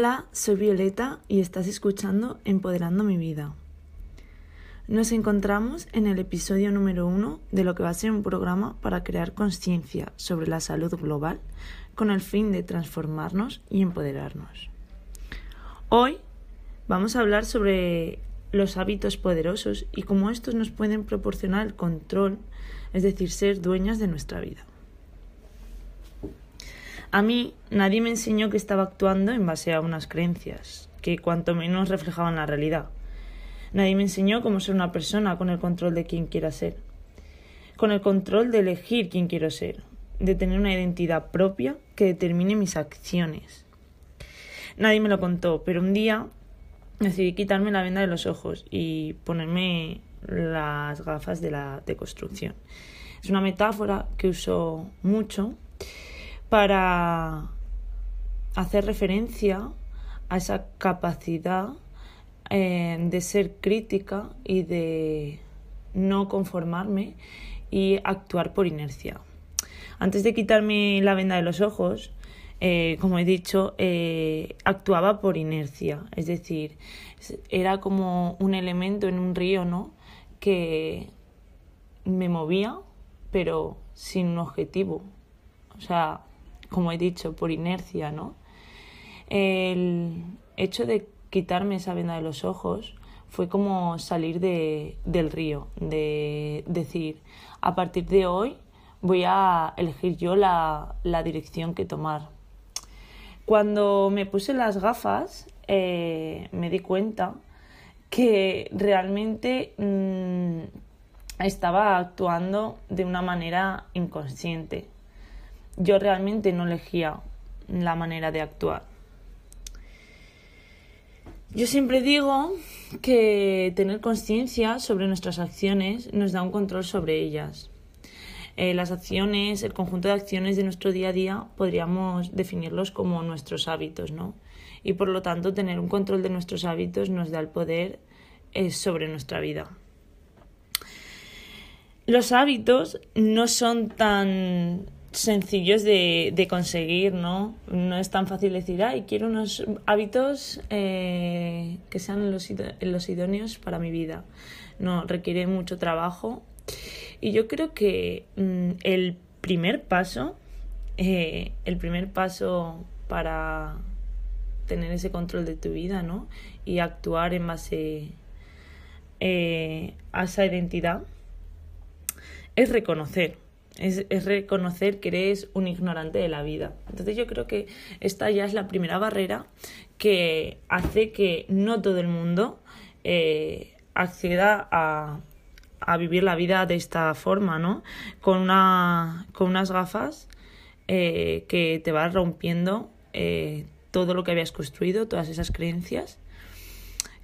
Hola, soy Violeta y estás escuchando Empoderando mi vida. Nos encontramos en el episodio número uno de lo que va a ser un programa para crear conciencia sobre la salud global con el fin de transformarnos y empoderarnos. Hoy vamos a hablar sobre los hábitos poderosos y cómo estos nos pueden proporcionar el control, es decir, ser dueñas de nuestra vida. A mí nadie me enseñó que estaba actuando en base a unas creencias, que cuanto menos reflejaban la realidad. Nadie me enseñó cómo ser una persona con el control de quién quiera ser, con el control de elegir quién quiero ser, de tener una identidad propia que determine mis acciones. Nadie me lo contó, pero un día decidí quitarme la venda de los ojos y ponerme las gafas de la deconstrucción. Es una metáfora que uso mucho para hacer referencia a esa capacidad eh, de ser crítica y de no conformarme y actuar por inercia. Antes de quitarme la venda de los ojos, eh, como he dicho, eh, actuaba por inercia, es decir, era como un elemento en un río, ¿no? Que me movía, pero sin un objetivo. O sea, como he dicho, por inercia, ¿no? El hecho de quitarme esa venda de los ojos fue como salir de, del río, de decir, a partir de hoy voy a elegir yo la, la dirección que tomar. Cuando me puse las gafas, eh, me di cuenta que realmente mm, estaba actuando de una manera inconsciente yo realmente no elegía la manera de actuar. Yo siempre digo que tener conciencia sobre nuestras acciones nos da un control sobre ellas. Eh, las acciones, el conjunto de acciones de nuestro día a día, podríamos definirlos como nuestros hábitos, ¿no? Y por lo tanto, tener un control de nuestros hábitos nos da el poder eh, sobre nuestra vida. Los hábitos no son tan sencillos de, de, conseguir, ¿no? No es tan fácil decir, ay, quiero unos hábitos eh, que sean los, los, idóneos para mi vida. No, requiere mucho trabajo. Y yo creo que mm, el primer paso, eh, el primer paso para tener ese control de tu vida, ¿no? Y actuar en base eh, a esa identidad, es reconocer es, reconocer que eres un ignorante de la vida. Entonces yo creo que esta ya es la primera barrera que hace que no todo el mundo eh, acceda a, a, vivir la vida de esta forma, ¿no? Con, una, con unas gafas eh, que te van rompiendo eh, todo lo que habías construido, todas esas creencias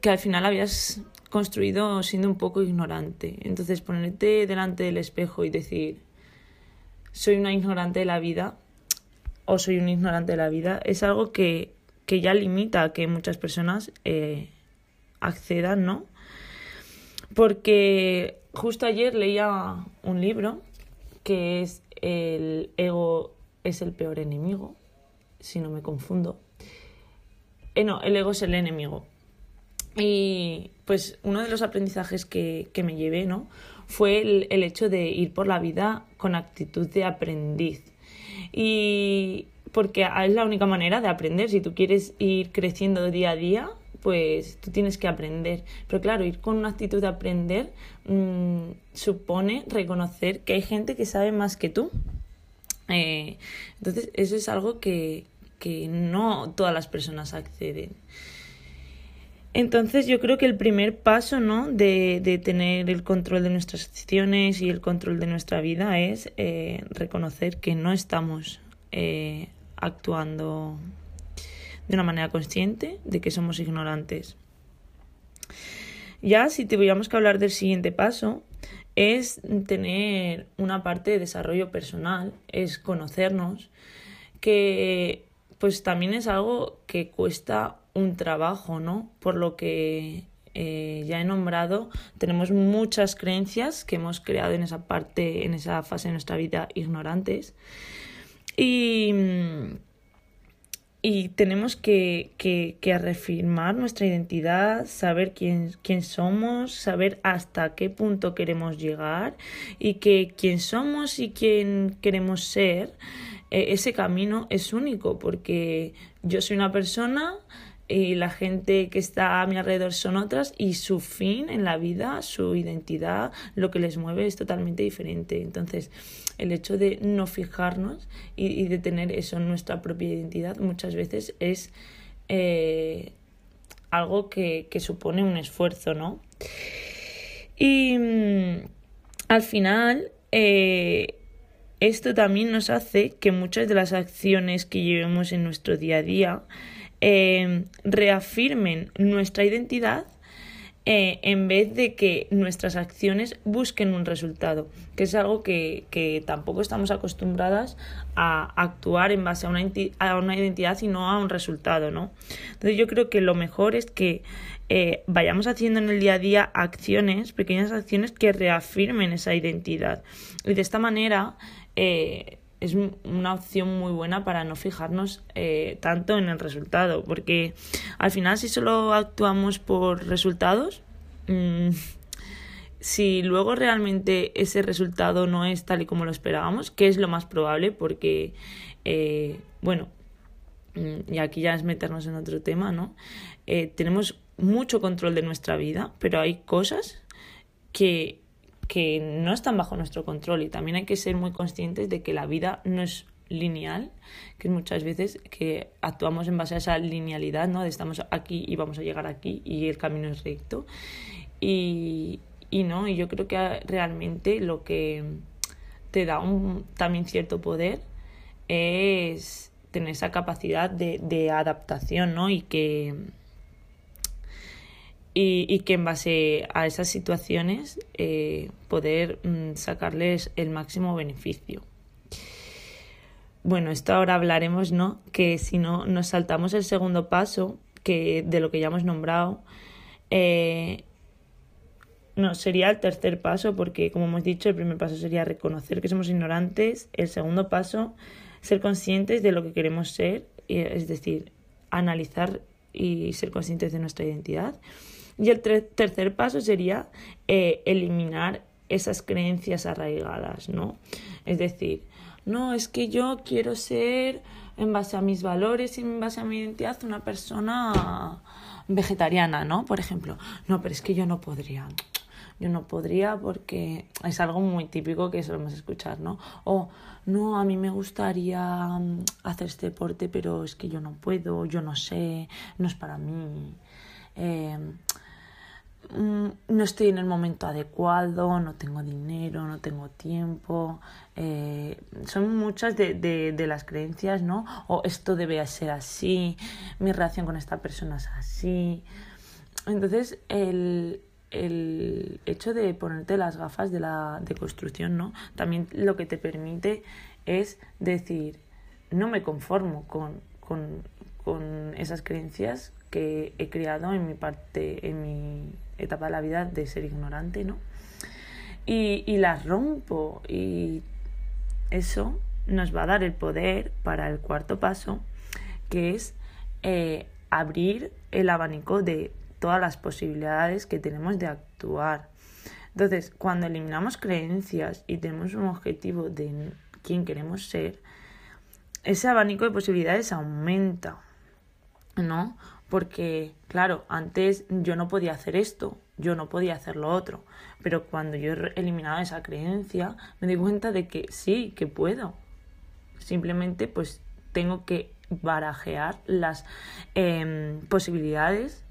que al final habías construido siendo un poco ignorante. Entonces ponerte delante del espejo y decir, soy una ignorante de la vida o soy un ignorante de la vida es algo que, que ya limita a que muchas personas eh, accedan, ¿no? Porque justo ayer leía un libro que es El ego es el peor enemigo, si no me confundo. Eh, no, el ego es el enemigo. Y pues uno de los aprendizajes que, que me llevé, ¿no? Fue el, el, hecho de ir por la vida con actitud de aprendiz. Y porque es la única manera de aprender. Si tú quieres ir creciendo día a día, pues tú tienes que aprender. Pero claro, ir con una actitud de aprender mmm, supone reconocer que hay gente que sabe más que tú. Eh, entonces, eso es algo que, que no todas las personas acceden. Entonces yo creo que el primer paso ¿no? de, de, tener el control de nuestras acciones y el control de nuestra vida es eh, reconocer que no estamos eh, actuando de una manera consciente, de que somos ignorantes. Ya si tuviéramos que hablar del siguiente paso, es tener una parte de desarrollo personal, es conocernos, que pues también es algo que cuesta un trabajo, ¿no? Por lo que eh, ya he nombrado, tenemos muchas creencias que hemos creado en esa parte, en esa fase de nuestra vida ignorantes. Y, y tenemos que, que, que, reafirmar nuestra identidad, saber quién, quién somos, saber hasta qué punto queremos llegar y que quién somos y quién queremos ser, eh, ese camino es único porque yo soy una persona y la gente que está a mi alrededor son otras y su fin en la vida, su identidad, lo que les mueve es totalmente diferente. Entonces, el hecho de no fijarnos y, de tener eso en nuestra propia identidad muchas veces es eh, algo que, supone un esfuerzo, ¿no? Y mm, al final, eh, esto también nos hace que muchas de las acciones que llevemos en nuestro día a día eh, reafirmen nuestra identidad eh, en vez de que nuestras acciones busquen un resultado, que es algo que, que tampoco estamos acostumbradas a actuar en base a una, a una identidad y no a un resultado, ¿no? Entonces yo creo que lo mejor es que eh, vayamos haciendo en el día a día acciones, pequeñas acciones que reafirmen esa identidad. Y de esta manera eh, es una opción muy buena para no fijarnos eh, tanto en el resultado, porque al final si solo actuamos por resultados, mm, si luego realmente ese resultado no es tal y como lo esperábamos, que es lo más probable, porque, eh, bueno, mm, y aquí ya es meternos en otro tema, ¿no? Eh, tenemos mucho control de nuestra vida, pero hay cosas que que no están bajo nuestro control y también hay que ser muy conscientes de que la vida no es lineal, que muchas veces que actuamos en base a esa linealidad, ¿no? De estamos aquí y vamos a llegar aquí y el camino es recto. Y, y no, y yo creo que realmente lo que te da un, también cierto poder es tener esa capacidad de, de adaptación, ¿no? Y que y, que en base a esas situaciones eh, poder mm, sacarles el máximo beneficio. Bueno, esto ahora hablaremos, ¿no? Que si no nos saltamos el segundo paso, que de lo que ya hemos nombrado, eh, no, sería el tercer paso, porque como hemos dicho, el primer paso sería reconocer que somos ignorantes, el segundo paso, ser conscientes de lo que queremos ser, es decir, analizar y ser conscientes de nuestra identidad. Y el tercer paso sería eh, eliminar esas creencias arraigadas, ¿no? Es decir, no, es que yo quiero ser, en base a mis valores y en base a mi identidad, una persona vegetariana, ¿no? Por ejemplo, no, pero es que yo no podría. Yo no podría porque es algo muy típico que solemos escuchar, ¿no? O, no, a mí me gustaría mm, hacer este deporte, pero es que yo no puedo, yo no sé, no es para mí. Eh, no estoy en el momento adecuado, no tengo dinero, no tengo tiempo. Eh, son muchas de, de, de, las creencias, ¿no? O esto debe ser así, mi relación con esta persona es así. Entonces, el, el hecho de ponerte las gafas de la de construcción, ¿no? También lo que te permite es decir, no me conformo con, con, con esas creencias que he creado en mi parte, en mi etapa de la vida de ser ignorante, ¿no? Y, las rompo y eso nos va a dar el poder para el cuarto paso, que es eh, abrir el abanico de todas las posibilidades que tenemos de actuar. Entonces, cuando eliminamos creencias y tenemos un objetivo de quién queremos ser, ese abanico de posibilidades aumenta, ¿no? Porque, claro, antes yo no podía hacer esto, yo no podía hacer lo otro, pero cuando yo he eliminado esa creencia, me di cuenta de que sí, que puedo. Simplemente pues tengo que barajear las eh, posibilidades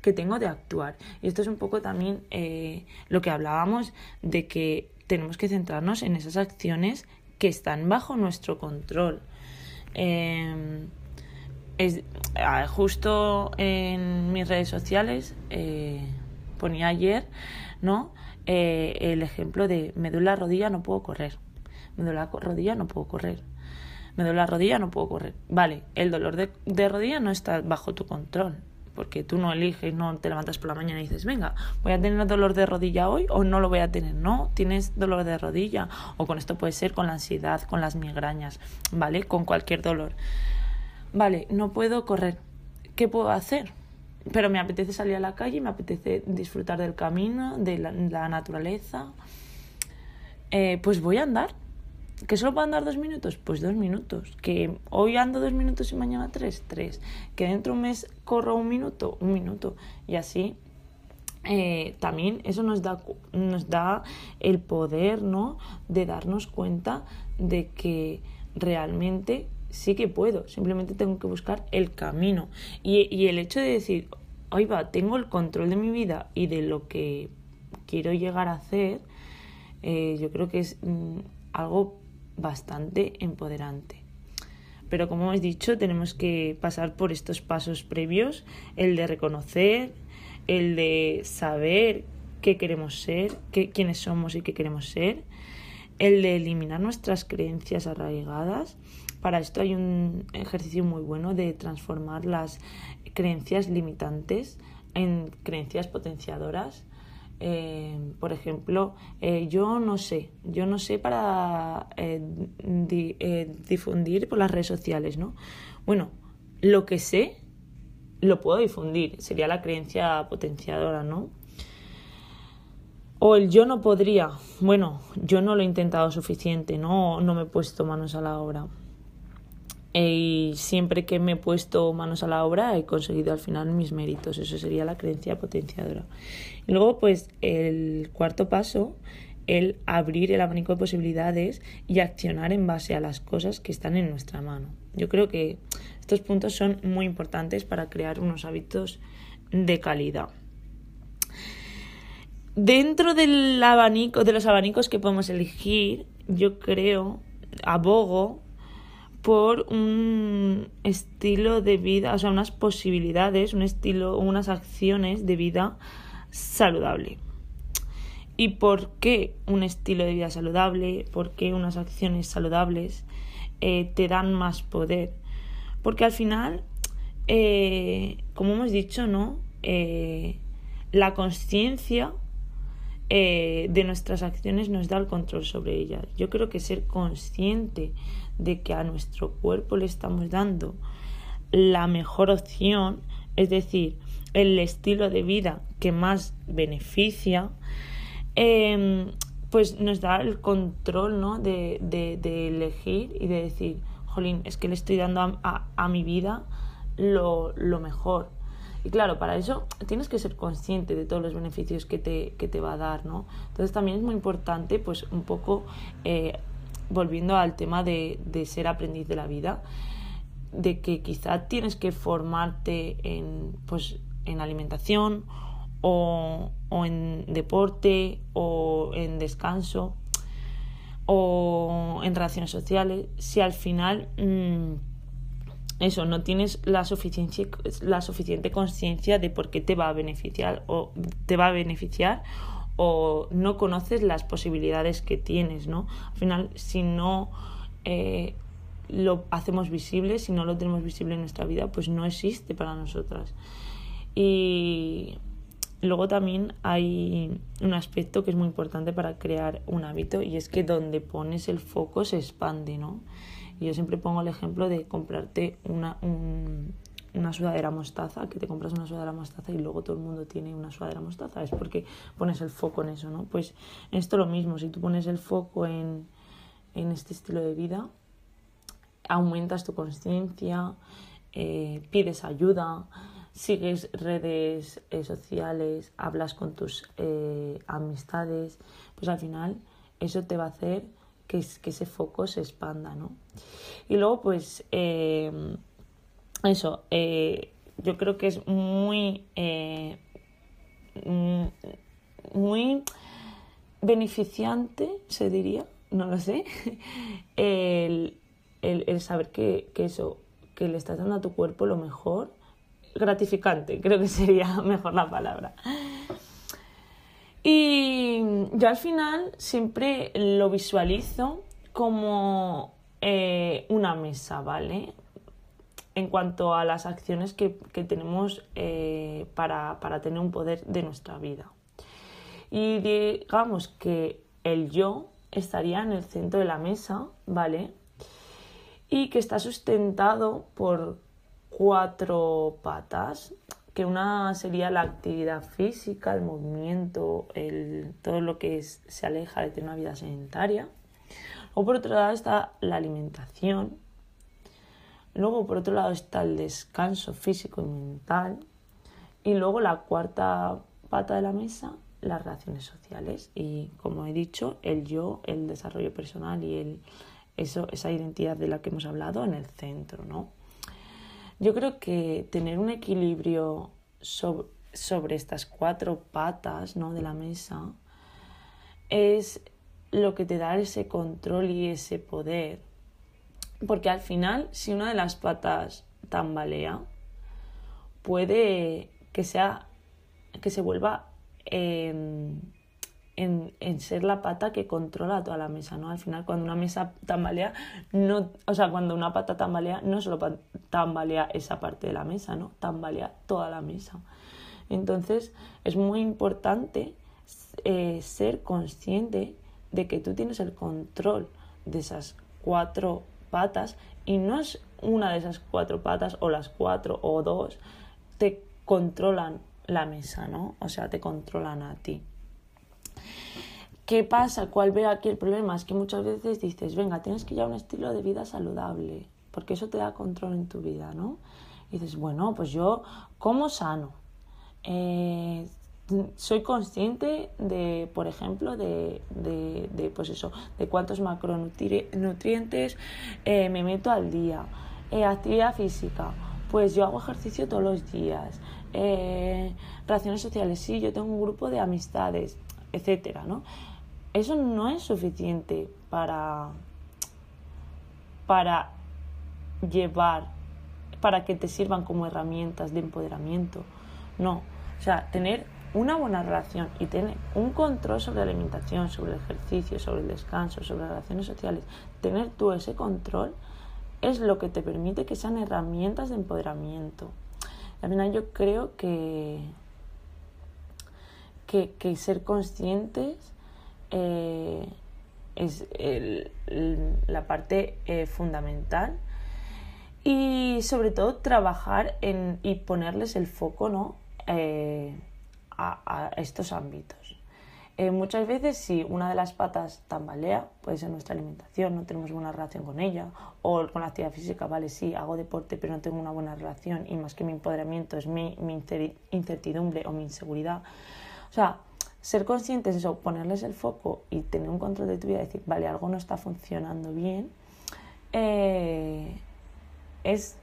que tengo de actuar. Y esto es un poco también eh, lo que hablábamos de que tenemos que centrarnos en esas acciones que están bajo nuestro control. Eh, ah, justo en mis redes sociales eh, ponía ayer no eh, el ejemplo de me duele la rodilla no puedo correr. Me duele la rodilla no puedo correr. Me duele la rodilla no puedo correr vale el dolor de, de rodilla no está bajo tu control porque tú no eliges, no te levantas por la mañana y dices, venga, voy a tener dolor de rodilla hoy o no lo voy a tener. No, tienes dolor de rodilla o con esto puede ser con la ansiedad, con las migrañas, ¿vale? Con cualquier dolor vale, no puedo correr, ¿qué puedo hacer? Pero me apetece salir a la calle, me apetece disfrutar del camino, de la, naturaleza. Eh, pues voy a andar. ¿Que solo puedo andar dos minutos? Pues dos minutos. ¿Que hoy ando dos minutos y mañana tres? Tres. ¿Que dentro de un mes corro un minuto? Un minuto. Y así eh, también eso nos da, nos da el poder ¿no? de darnos cuenta de que realmente sí que puedo, simplemente tengo que buscar el camino. Y, el hecho de decir, ahí va, tengo el control de mi vida y de lo que quiero llegar a hacer, eh, yo creo que es mm, algo bastante empoderante. Pero como hemos dicho, tenemos que pasar por estos pasos previos, el de reconocer, el de saber qué queremos ser, qué, quiénes somos y qué queremos ser, el de eliminar nuestras creencias arraigadas para esto hay un ejercicio muy bueno de transformar las creencias limitantes en creencias potenciadoras. Eh, por ejemplo, eh, yo no sé, yo no sé para eh, difundir por las redes sociales, ¿no? Bueno, lo que sé lo puedo difundir, sería la creencia potenciadora, ¿no? O el yo no podría, bueno, yo no lo he intentado suficiente, no, no me he puesto manos a la obra. Y siempre que me he puesto manos a la obra he conseguido al final mis méritos. Eso sería la creencia potenciadora. Y luego, pues, el cuarto paso, el abrir el abanico de posibilidades y accionar en base a las cosas que están en nuestra mano. Yo creo que estos puntos son muy importantes para crear unos hábitos de calidad. Dentro del abanico, de los abanicos que podemos elegir, yo creo, abogo por un estilo de vida, o sea, unas posibilidades, un estilo, unas acciones de vida saludable. ¿Y por qué un estilo de vida saludable? ¿Por qué unas acciones saludables eh, te dan más poder? Porque al final, eh, como hemos dicho, ¿no? Eh, la conciencia de nuestras acciones nos da el control sobre ellas. Yo creo que ser consciente de que a nuestro cuerpo le estamos dando la mejor opción, es decir, el estilo de vida que más beneficia, em, pues nos da el control ¿no? de, elegir y de decir, jolín, es que le estoy dando a, mi vida lo, mejor. Y claro, para eso tienes que ser consciente de todos los beneficios que te, que te va a dar, ¿no? Entonces también es muy importante, pues, un poco eh, volviendo al tema de, ser aprendiz de la vida, de que quizá tienes que formarte en, pues, en alimentación o, en deporte o en descanso o en relaciones sociales, si al final mm, eso no tienes la suficiente, la suficiente conciencia de por qué te va a beneficiar o te va a beneficiar o no conoces las posibilidades que tienes, ¿no? Al final, si no eh, lo hacemos visible, si no lo tenemos visible en nuestra vida, pues no existe para nosotras. Y luego también hay un aspecto que es muy importante para crear un hábito y es que donde pones el foco se expande, ¿no? Yo siempre pongo el ejemplo de comprarte una, un, una sudadera mostaza, que te compras una sudadera mostaza y luego todo el mundo tiene una sudadera mostaza, es porque pones el foco en eso, ¿no? Pues esto lo mismo, si tú pones el foco en, en este estilo de vida, aumentas tu conciencia, eh, pides ayuda, sigues redes eh, sociales, hablas con tus eh, amistades, pues al final eso te va a hacer que, que ese foco se expanda, ¿no? Y luego, pues eso, eh, yo creo que es muy, eh, mm, muy beneficiante, se diría, no lo sé, el, saber que, eso, que le estás dando a tu cuerpo lo mejor, gratificante, creo que sería mejor la palabra. Y yo al final siempre lo visualizo como eh, una mesa, ¿vale? En cuanto a las acciones que, tenemos eh, para, tener un poder de nuestra vida. Y digamos que el yo estaría en el centro de la mesa, ¿vale? y que está sustentado por cuatro patas, que una sería la actividad física, el movimiento, el, todo lo que se aleja de tener una vida sedentaria. O por otro lado está la alimentación. Luego por otro lado está el descanso físico y mental. Y luego la cuarta pata de la mesa, las relaciones sociales. Y como he dicho, el yo, el desarrollo personal y el, eso, esa identidad de la que hemos hablado en el centro, ¿no? Yo creo que tener un equilibrio sobre, estas cuatro patas ¿no? de la mesa es lo que te da ese control y ese poder. Porque al final, si una de las patas tambalea, puede que sea que se vuelva em, en, en, ser la pata que controla toda la mesa, ¿no? Al final, cuando una mesa tambalea, no, o sea, cuando una pata tambalea, no solo tambalea esa parte de la mesa, ¿no? Tambalea toda la mesa. Entonces, es muy importante eh, ser consciente de que tú tienes el control de esas cuatro patas y no es una de esas cuatro patas o las cuatro o dos te controlan la mesa, ¿no? O sea, te controlan a ti. ¿Qué pasa? ¿Cuál veo aquí el problema? Es que muchas veces dices, venga, tienes que llevar un estilo de vida saludable, porque eso te da control en tu vida, ¿no? Y dices, bueno, pues yo como sano. Eh, soy consciente de, por ejemplo, de, pues eso, de cuántos macronutrientes eh, me meto al día. Eh, actividad física, pues yo hago ejercicio todos los días. relaciones sociales, sí, yo tengo un grupo de amistades, etcétera, ¿no? eso no es suficiente para, para llevar, para que te sirvan como herramientas de empoderamiento. No, o sea, tener una buena relación y tener un control sobre la alimentación, sobre el ejercicio, sobre el descanso, sobre las relaciones sociales, tener tú ese control es lo que te permite que sean herramientas de empoderamiento. Al final yo creo que, que, ser conscientes eh, es la parte eh, fundamental y sobre todo trabajar en, y ponerles el foco ¿no? Eh, a, estos ámbitos. muchas veces si una de las patas tambalea, puede ser nuestra alimentación, no tenemos buena relación con ella, o con la actividad física, vale, sí, hago deporte pero no tengo una buena relación y más que mi empoderamiento es mi, incertidumbre o mi inseguridad. O sea, ser conscientes de eso, ponerles el foco y tener un control de tu vida decir, vale, algo no está funcionando bien, eh, es,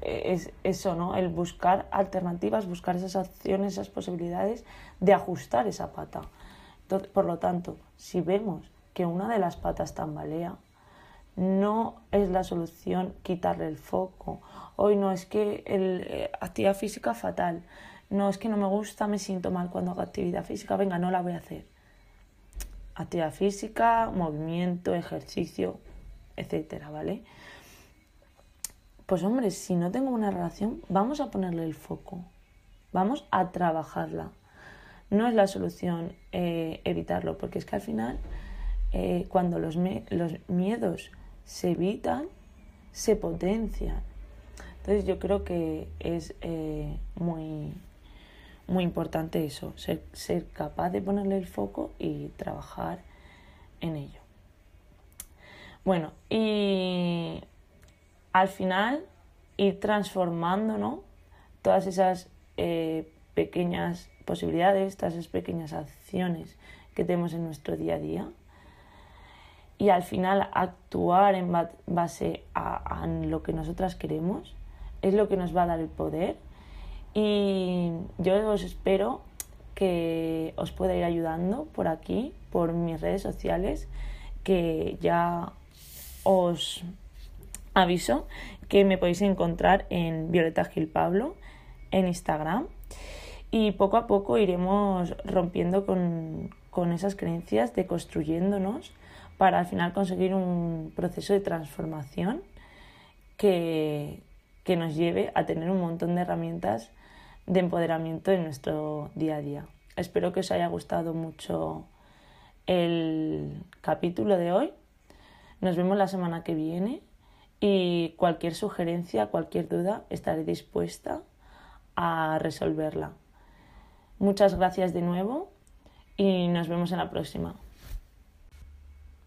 es, eso, ¿no? El buscar alternativas, buscar esas acciones, esas posibilidades de ajustar esa pata. por lo tanto, si vemos que una de las patas tambalea, no es la solución quitarle el foco. Hoy no es que el, eh, actividad física fatal no, es que no me gusta, me siento mal cuando hago actividad física, venga, no la voy a hacer. Actividad física, movimiento, ejercicio, etcétera, ¿vale? Pues hombre, si no tengo una relación, vamos a ponerle el foco, vamos a trabajarla. No es la solución eh, evitarlo, porque es que al final, eh, cuando los, los miedos se evitan, se potencian. Entonces yo creo que es eh, muy, muy importante eso, ser, ser capaz de ponerle el foco y trabajar en ello. Bueno, y al final ir transformando ¿no? todas esas eh, pequeñas posibilidades, todas esas pequeñas acciones que tenemos en nuestro día a día y al final actuar en base a lo que nosotras queremos es lo que nos va a dar el poder y yo os espero que os pueda ir ayudando por aquí, por mis redes sociales, que ya os aviso que me podéis encontrar en Violeta Gil Pablo en Instagram y poco a poco iremos rompiendo con, con esas creencias, deconstruyéndonos para al final conseguir un proceso de transformación que, que nos lleve a tener un montón de herramientas de empoderamiento en nuestro día a día. Espero que os haya gustado mucho el capítulo de hoy. Nos vemos la semana que viene y cualquier sugerencia, cualquier duda, estaré dispuesta a resolverla. Muchas gracias de nuevo y nos vemos en la próxima.